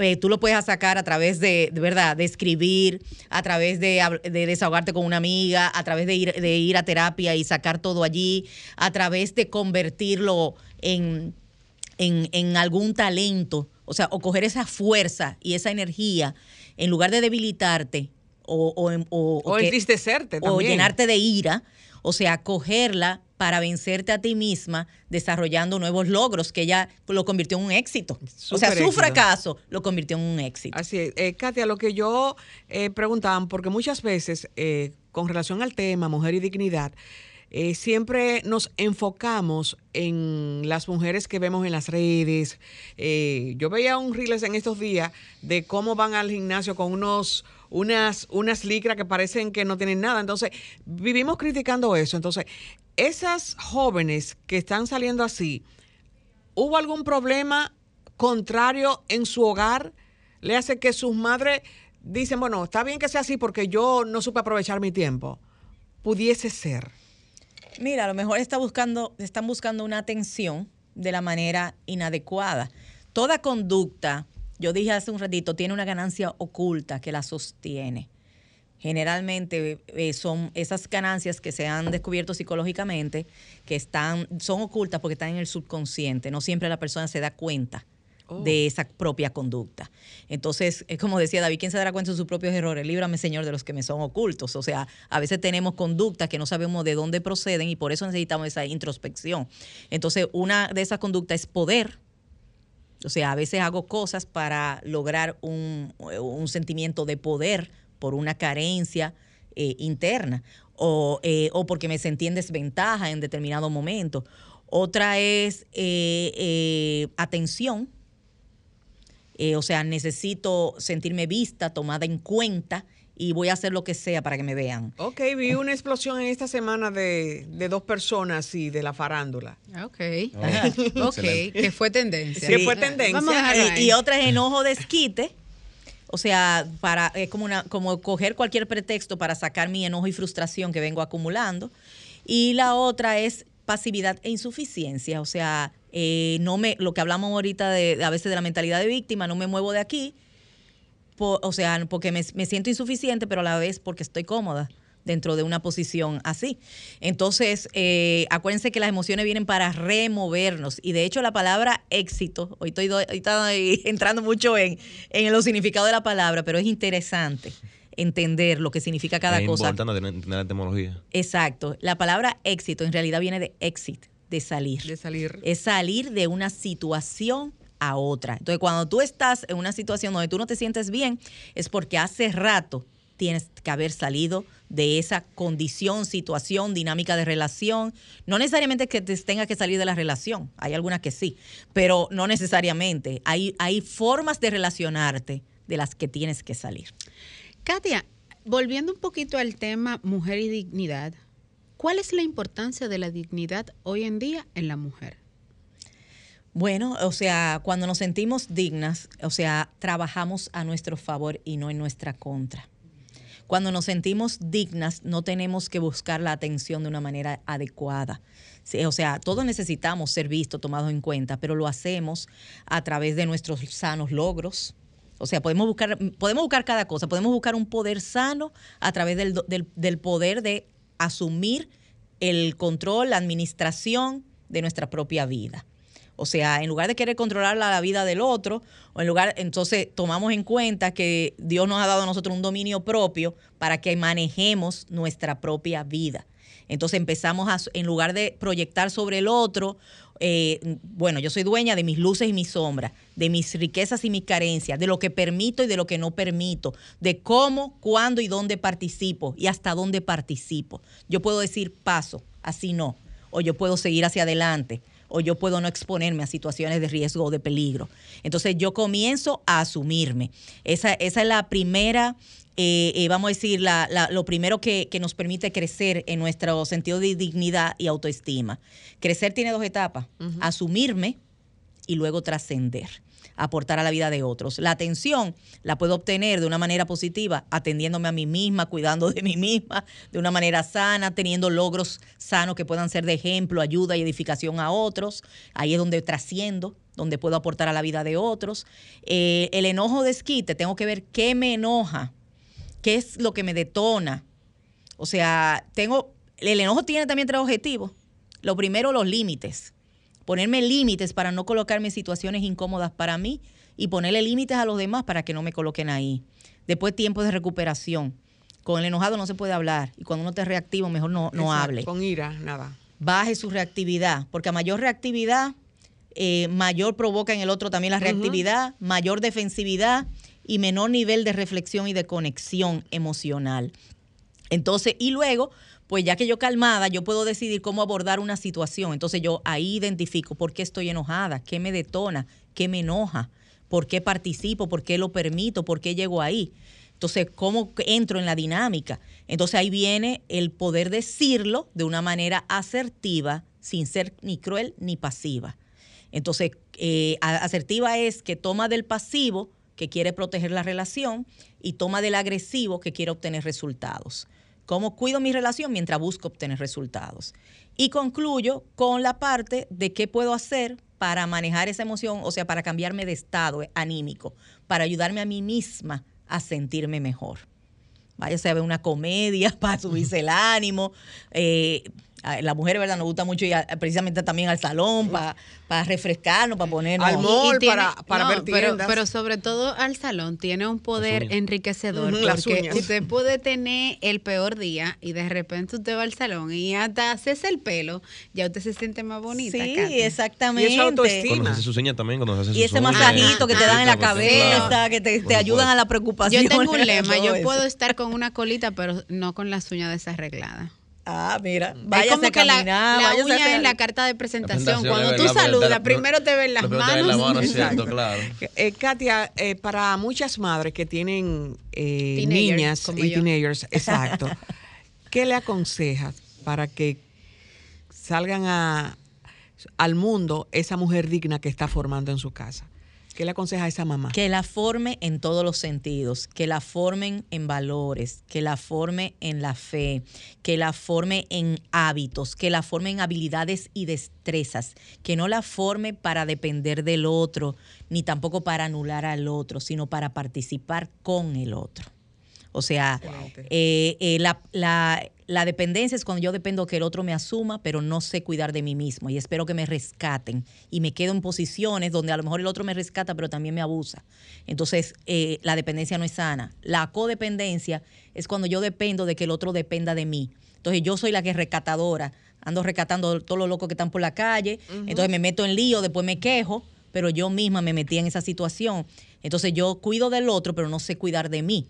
eh, tú lo puedes sacar a través de, de verdad, de escribir, a través de desahogarte con una amiga, a través de ir, de ir a terapia y sacar todo allí, a través de convertirlo en, en, en algún talento, o sea, o coger esa fuerza y esa energía, en lugar de debilitarte o, o, o- O que- entristecerte o llenarte de ira, o sea, cogerla para vencerte a ti misma, desarrollando nuevos logros, que ella lo convirtió en un éxito. o sea, su éxito. fracaso lo convirtió en un éxito. Así es. Eh, Katia, lo que yo eh, preguntaban, porque muchas veces eh, con relación al tema mujer y dignidad, eh, siempre nos enfocamos en las mujeres que vemos en las redes. Eh, yo veía un reels en estos días de cómo van al gimnasio con unos unas unas licras que parecen que no tienen nada. Entonces, vivimos criticando eso. Entonces, esas jóvenes que están saliendo así, ¿Hubo algún problema contrario en su hogar? Le hace que sus madres dicen, bueno, está bien que sea así porque yo no supe aprovechar mi tiempo. Pudiese ser. Mira, a lo mejor está buscando, están buscando una atención de la manera inadecuada. Toda conducta, yo dije hace un ratito, tiene una ganancia oculta que la sostiene. Generalmente eh, son esas ganancias que se han descubierto psicológicamente, que están, son ocultas porque están en el subconsciente. No siempre la persona se da cuenta de esa propia conducta. Entonces, es como decía David, ¿quién se dará cuenta de sus propios errores? Líbrame, Señor, de los que me son ocultos. O sea, a veces tenemos conductas que no sabemos de dónde proceden y por eso necesitamos esa introspección. Entonces, una de esas conductas es poder. O sea, a veces hago cosas para lograr un, un sentimiento de poder por una carencia eh, interna o, eh, o porque me sentí en desventaja en determinado momento. Otra es eh, eh, atención. Eh, o sea, necesito sentirme vista, tomada en cuenta y voy a hacer lo que sea para que me vean. Ok, vi una explosión en esta semana de, de dos personas y de la farándula. Ok. Oh, ok, excelente. que fue tendencia. Que fue tendencia. Vamos a Eh, ahí. y otra es enojo desquite. O sea, para, es como, una, como coger cualquier pretexto para sacar mi enojo y frustración que vengo acumulando. Y la otra es pasividad e insuficiencia. O sea, eh, no me, lo que hablamos ahorita de, a veces de la mentalidad de víctima, no me muevo de aquí. Po- o sea, porque me, me siento insuficiente, pero a la vez porque estoy cómoda dentro de una posición así. Entonces, eh, acuérdense que las emociones vienen para removernos. Y de hecho, la palabra éxito, hoy estoy, hoy estoy entrando mucho en, en los significados de la palabra, pero es interesante entender lo que significa cada es cosa. importante tener, entender la etimología. Exacto. La palabra éxito en realidad viene de exit, de salir. De salir. Es salir de una situación a otra. Entonces, cuando tú estás en una situación donde tú no te sientes bien, es porque hace rato tienes que haber salido de esa condición, situación, dinámica de relación. No necesariamente que te tengas que salir de la relación, hay algunas que sí, pero no necesariamente. Hay, hay formas de relacionarte de las que tienes que salir. Katia, volviendo un poquito al tema mujer y dignidad, ¿cuál es la importancia de la dignidad hoy en día en la mujer? Bueno, o sea, cuando nos sentimos dignas, o sea, trabajamos a nuestro favor y no en nuestra contra. Cuando nos sentimos dignas, no tenemos que buscar la atención de una manera adecuada. O sea, todos necesitamos ser vistos, tomados en cuenta, pero lo hacemos a través de nuestros sanos logros. O sea, podemos buscar, podemos buscar cada cosa. Podemos buscar un poder sano a través del, del- del poder de asumir el control, la administración de nuestra propia vida. O sea, en lugar de querer controlar la, vida del otro, o en lugar, entonces tomamos en cuenta que Dios nos ha dado a nosotros un dominio propio para que manejemos nuestra propia vida. Entonces empezamos a, en lugar de proyectar sobre el otro, eh, bueno, yo soy dueña de mis luces y mis sombras, de mis riquezas y mis carencias, de lo que permito y de lo que no permito, de cómo, cuándo y dónde participo y hasta dónde participo. Yo puedo decir paso, así no, o yo puedo seguir hacia adelante, o yo puedo no exponerme a situaciones de riesgo o de peligro. Entonces yo comienzo a asumirme. Esa, esa es la primera eh, eh, vamos a decir, la, la, lo primero que, que, nos permite crecer en nuestro sentido de dignidad y autoestima. Crecer tiene dos etapas, uh -huh. asumirme y luego trascender aportar a la vida de otros. La atención la puedo obtener de una manera positiva, atendiéndome a mí misma, cuidando de mí misma, de una manera sana, teniendo logros sanos que puedan ser de ejemplo, ayuda y edificación a otros. Ahí es donde trasciendo, donde puedo aportar a la vida de otros. Eh, el enojo desquite, tengo que ver qué me enoja, qué es lo que me detona. O sea, tengo, el enojo tiene también tres objetivos. Lo primero, los límites ponerme límites para no colocarme en situaciones incómodas para mí y ponerle límites a los demás para que no me coloquen ahí. Después tiempo de recuperación. Con el enojado no se puede hablar y cuando uno te reactivo mejor no, no hable. Con ira, nada. Baje su reactividad, porque a mayor reactividad, eh, mayor provoca en el otro también la reactividad, uh -huh. mayor defensividad y menor nivel de reflexión y de conexión emocional. Entonces, y luego pues ya que yo calmada, yo puedo decidir cómo abordar una situación. Entonces yo ahí identifico por qué estoy enojada, qué me detona, qué me enoja, por qué participo, por qué lo permito, por qué llego ahí. Entonces, ¿cómo entro en la dinámica? Entonces ahí viene el poder decirlo de una manera asertiva, sin ser ni cruel ni pasiva. Entonces, eh, asertiva es que toma del pasivo, que quiere proteger la relación, y toma del agresivo, que quiere obtener resultados cómo cuido mi relación mientras busco obtener resultados. Y concluyo con la parte de qué puedo hacer para manejar esa emoción, o sea, para cambiarme de estado anímico, para ayudarme a mí misma a sentirme mejor. Váyase a ver una comedia para subirse el ánimo. Eh, la mujer, ¿verdad? Nos gusta mucho ir a, precisamente también al salón para para refrescarnos, para ponernos. Al mall, Y tiene- para, para no, ver pero, tiendas. pero sobre todo al salón tiene un poder uñas. enriquecedor Ujú, las porque uñas. usted puede tener el peor día y de repente usted va al salón y hasta hacerse el pelo, ya usted se siente más bonita. Sí, Katy. exactamente. Y eso autoestima. Cuando se hace su seña también, cuando se hace Y ese masajito que te dan en la cabeza, claro. que te, te ayudan a la preocupación. Yo tengo un lema, yo puedo estar con una colita, pero no con las uñas desarregladas. Ah, mira, Es váyase como a que la, caminar, la uña es la carta de presentación. presentación, Cuando es tú saludas, te- primero te ven las ven manos. la mano, es cierto, claro. Eh, Katia, eh, para muchas madres que tienen eh, Teenagers, niñas como y yo. teenagers, exacto, ¿qué le aconsejas para que salgan a, al mundo esa mujer digna que está formando en su casa? ¿Qué le aconseja a esa mamá? Que la forme en todos los sentidos, que la formen en valores, que la forme en la fe, que la forme en hábitos, que la forme en habilidades y destrezas, que no la forme para depender del otro, ni tampoco para anular al otro, sino para participar con el otro. O sea, eh, eh, la, la- la dependencia es cuando yo dependo que el otro me asuma, pero no sé cuidar de mí mismo y espero que me rescaten y me quedo en posiciones donde a lo mejor el otro me rescata, pero también me abusa. Entonces, eh, la dependencia no es sana. La codependencia es cuando yo dependo de que el otro dependa de mí. Entonces, yo soy la que es rescatadora, ando rescatando todos los locos que están por la calle, entonces me meto en lío, después me quejo, pero yo misma me metí en esa situación. Entonces, yo cuido del otro, pero no sé cuidar de mí.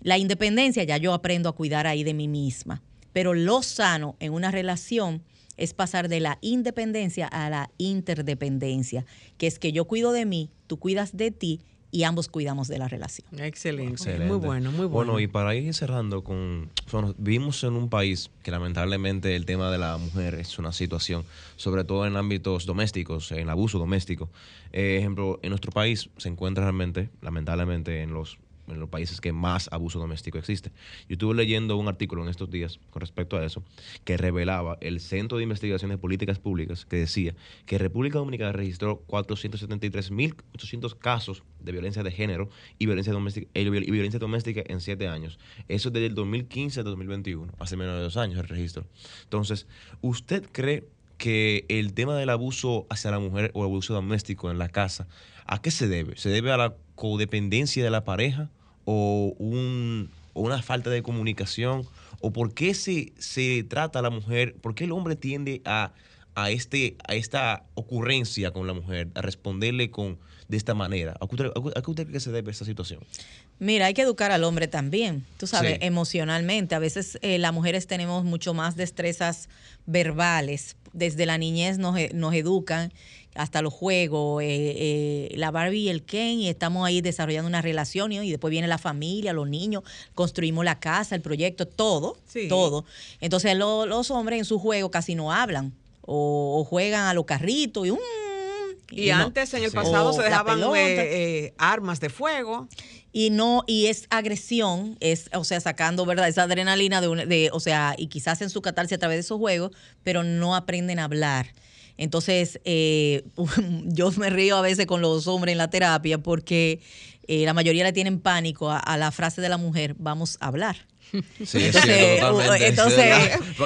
La independencia ya yo aprendo a cuidar ahí de mí misma. Pero lo sano en una relación es pasar de la independencia a la interdependencia, que es que yo cuido de mí, tú cuidas de ti y ambos cuidamos de la relación. Excelente. Excelente. Muy bueno, muy bueno. Bueno, y para ir cerrando con... bueno, vivimos en un país que lamentablemente el tema de la mujer es una situación, sobre todo en ámbitos domésticos, en abuso doméstico. Eh, ejemplo, en nuestro país se encuentra realmente, lamentablemente, en los en los países que más abuso doméstico existe. Yo estuve leyendo un artículo en estos días con respecto a eso que revelaba el Centro de Investigaciones Políticas Públicas que decía que República Dominicana registró 473.800 casos de violencia de género y violencia doméstica, viol- y violencia doméstica en siete años. Eso desde el 15 al 2021, hace menos de dos años el registro. Entonces, ¿usted cree que el tema del abuso hacia la mujer o abuso doméstico en la casa, ¿a qué se debe? ¿Se debe a la codependencia de la pareja o, un, o una falta de comunicación? ¿O por qué se, se trata a la mujer? ¿Por qué el hombre tiende a, a, este, a esta ocurrencia con la mujer, a responderle con, de esta manera? ¿A qué usted, a qué usted cree que se debe esta situación? Mira, hay que educar al hombre también, tú sabes, Sí. emocionalmente. A veces eh, las mujeres tenemos mucho más destrezas verbales desde la niñez nos, nos educan hasta los juegos, eh, eh, la Barbie y el Ken, y estamos ahí desarrollando una relación, ¿no? y después viene la familia, los niños, construimos la casa, el proyecto, todo, Sí. todo. Entonces lo- los hombres en su juego casi no hablan, o, o juegan a los carritos, y, un Y antes, en el pasado, O se dejaban eh, eh, armas de fuego. y no y es agresión es o sea sacando verdad esa adrenalina de, un- de o sea y quizás en su catarse a través de esos juegos pero no aprenden a hablar entonces eh, yo me río a veces con los hombres en la terapia porque eh, la mayoría le tienen pánico a, a la frase de la mujer vamos a hablar Sí, es entonces,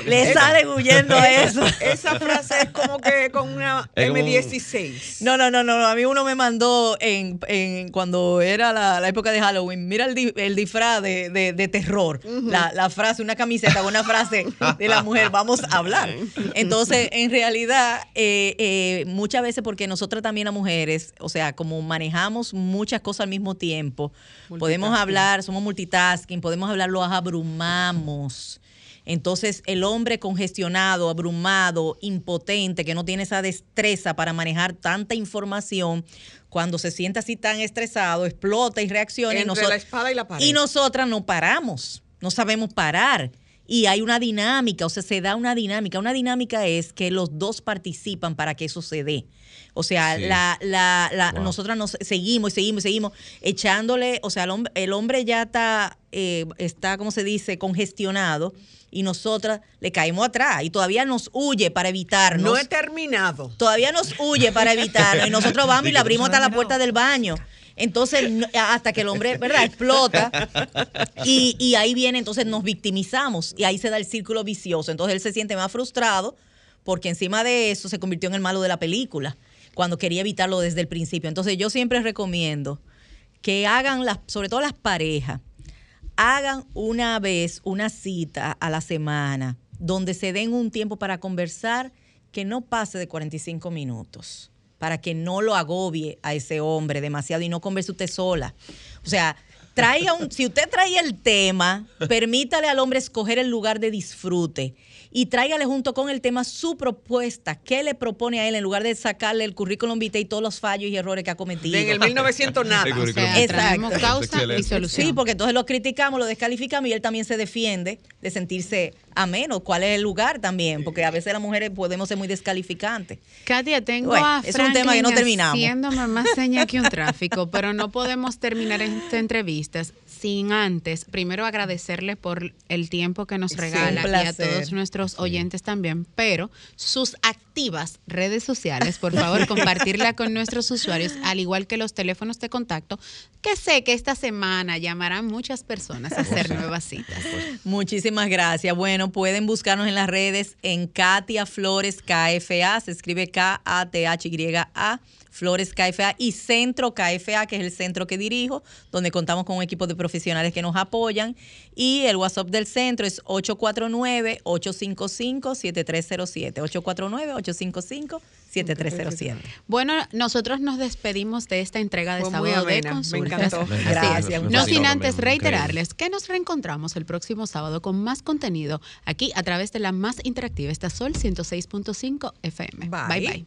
le salen huyendo eso Esa frase es como que con una Es como un- M16. No, no, no, no, no. A mí uno me mandó en, en cuando era la, la época de Halloween, mira el, di- el disfraz de, de- de terror. la, la frase, una camiseta con una frase de la mujer, vamos a hablar. Entonces, en realidad, eh, eh, muchas veces porque nosotras también las mujeres, o sea, como manejamos muchas cosas al mismo tiempo, podemos hablar, somos multitasking, podemos hablar, los abrumamos. Entonces, el hombre congestionado, abrumado, impotente, que no tiene esa destreza para manejar tanta información, cuando se siente así tan estresado, explota y reacciona. y Entre la espada y la pared. y nosotras no paramos, no sabemos parar. Y hay una dinámica, o sea, se da una dinámica. Una dinámica es que los dos participan para que eso se dé. O sea, Sí. la, la, la- Wow. nosotras nos seguimos y seguimos y seguimos echándole, o sea, el hombre, el hombre ya está, eh, está, ¿cómo se dice?, congestionado y nosotras le caemos atrás y todavía nos huye para evitarnos. No he terminado. Todavía nos huye para evitarnos y nosotros vamos y le abrimos hasta la puerta del baño. Entonces, hasta que el hombre, ¿verdad?, explota. Y, y ahí viene, entonces nos victimizamos y ahí se da el círculo vicioso. Entonces él se siente más frustrado porque encima de eso se convirtió en el malo de la película, cuando quería evitarlo desde el principio. Entonces yo siempre recomiendo que hagan, las, sobre todo las parejas, hagan una vez una cita a la semana donde se den un tiempo para conversar que no pase de 45 minutos, para que no lo agobie a ese hombre demasiado y no converse usted sola. O sea, traiga un, si usted trae el tema, permítale al hombre escoger el lugar de disfrute y tráigale junto con el tema su propuesta, qué le propone a él en lugar de sacarle el currículum vitae y todos los fallos y errores que ha cometido. En el 1900 nada. El O sea, Exacto. causa y solución. Sí, porque entonces lo criticamos, lo descalificamos y él también se defiende de sentirse ameno. ¿Cuál es el lugar también? Porque a veces las mujeres podemos ser muy descalificantes. Katia, tengo Bueno, a es un tema que no Franklin terminamos. haciéndome más seña que un tráfico, pero no podemos terminar esta entrevista sin antes, primero agradecerle por el tiempo que nos regala y a todos nuestros oyentes también, pero sus activas redes sociales, por favor, compartirla con nuestros usuarios, al igual que los teléfonos de contacto, que sé que esta semana llamarán muchas personas a hacer nuevas citas. Muchísimas gracias. Bueno, pueden buscarnos en las redes en Katia Flores KFA, se escribe K-A-T-H-Y-A. Flores KFA y Centro KFA, que es el centro que dirijo, donde contamos con un equipo de profesionales que nos apoyan. Y el WhatsApp del centro es 849-855-7307. 849-855-7307. Bueno, nosotros nos despedimos de esta entrega de Fue sábado de amena, me consultas. encantó. Gracias, No sin antes reiterarles que nos reencontramos el próximo sábado con más contenido aquí a través de la más interactiva, esta Sol 106.5 FM. Bye. bye. bye.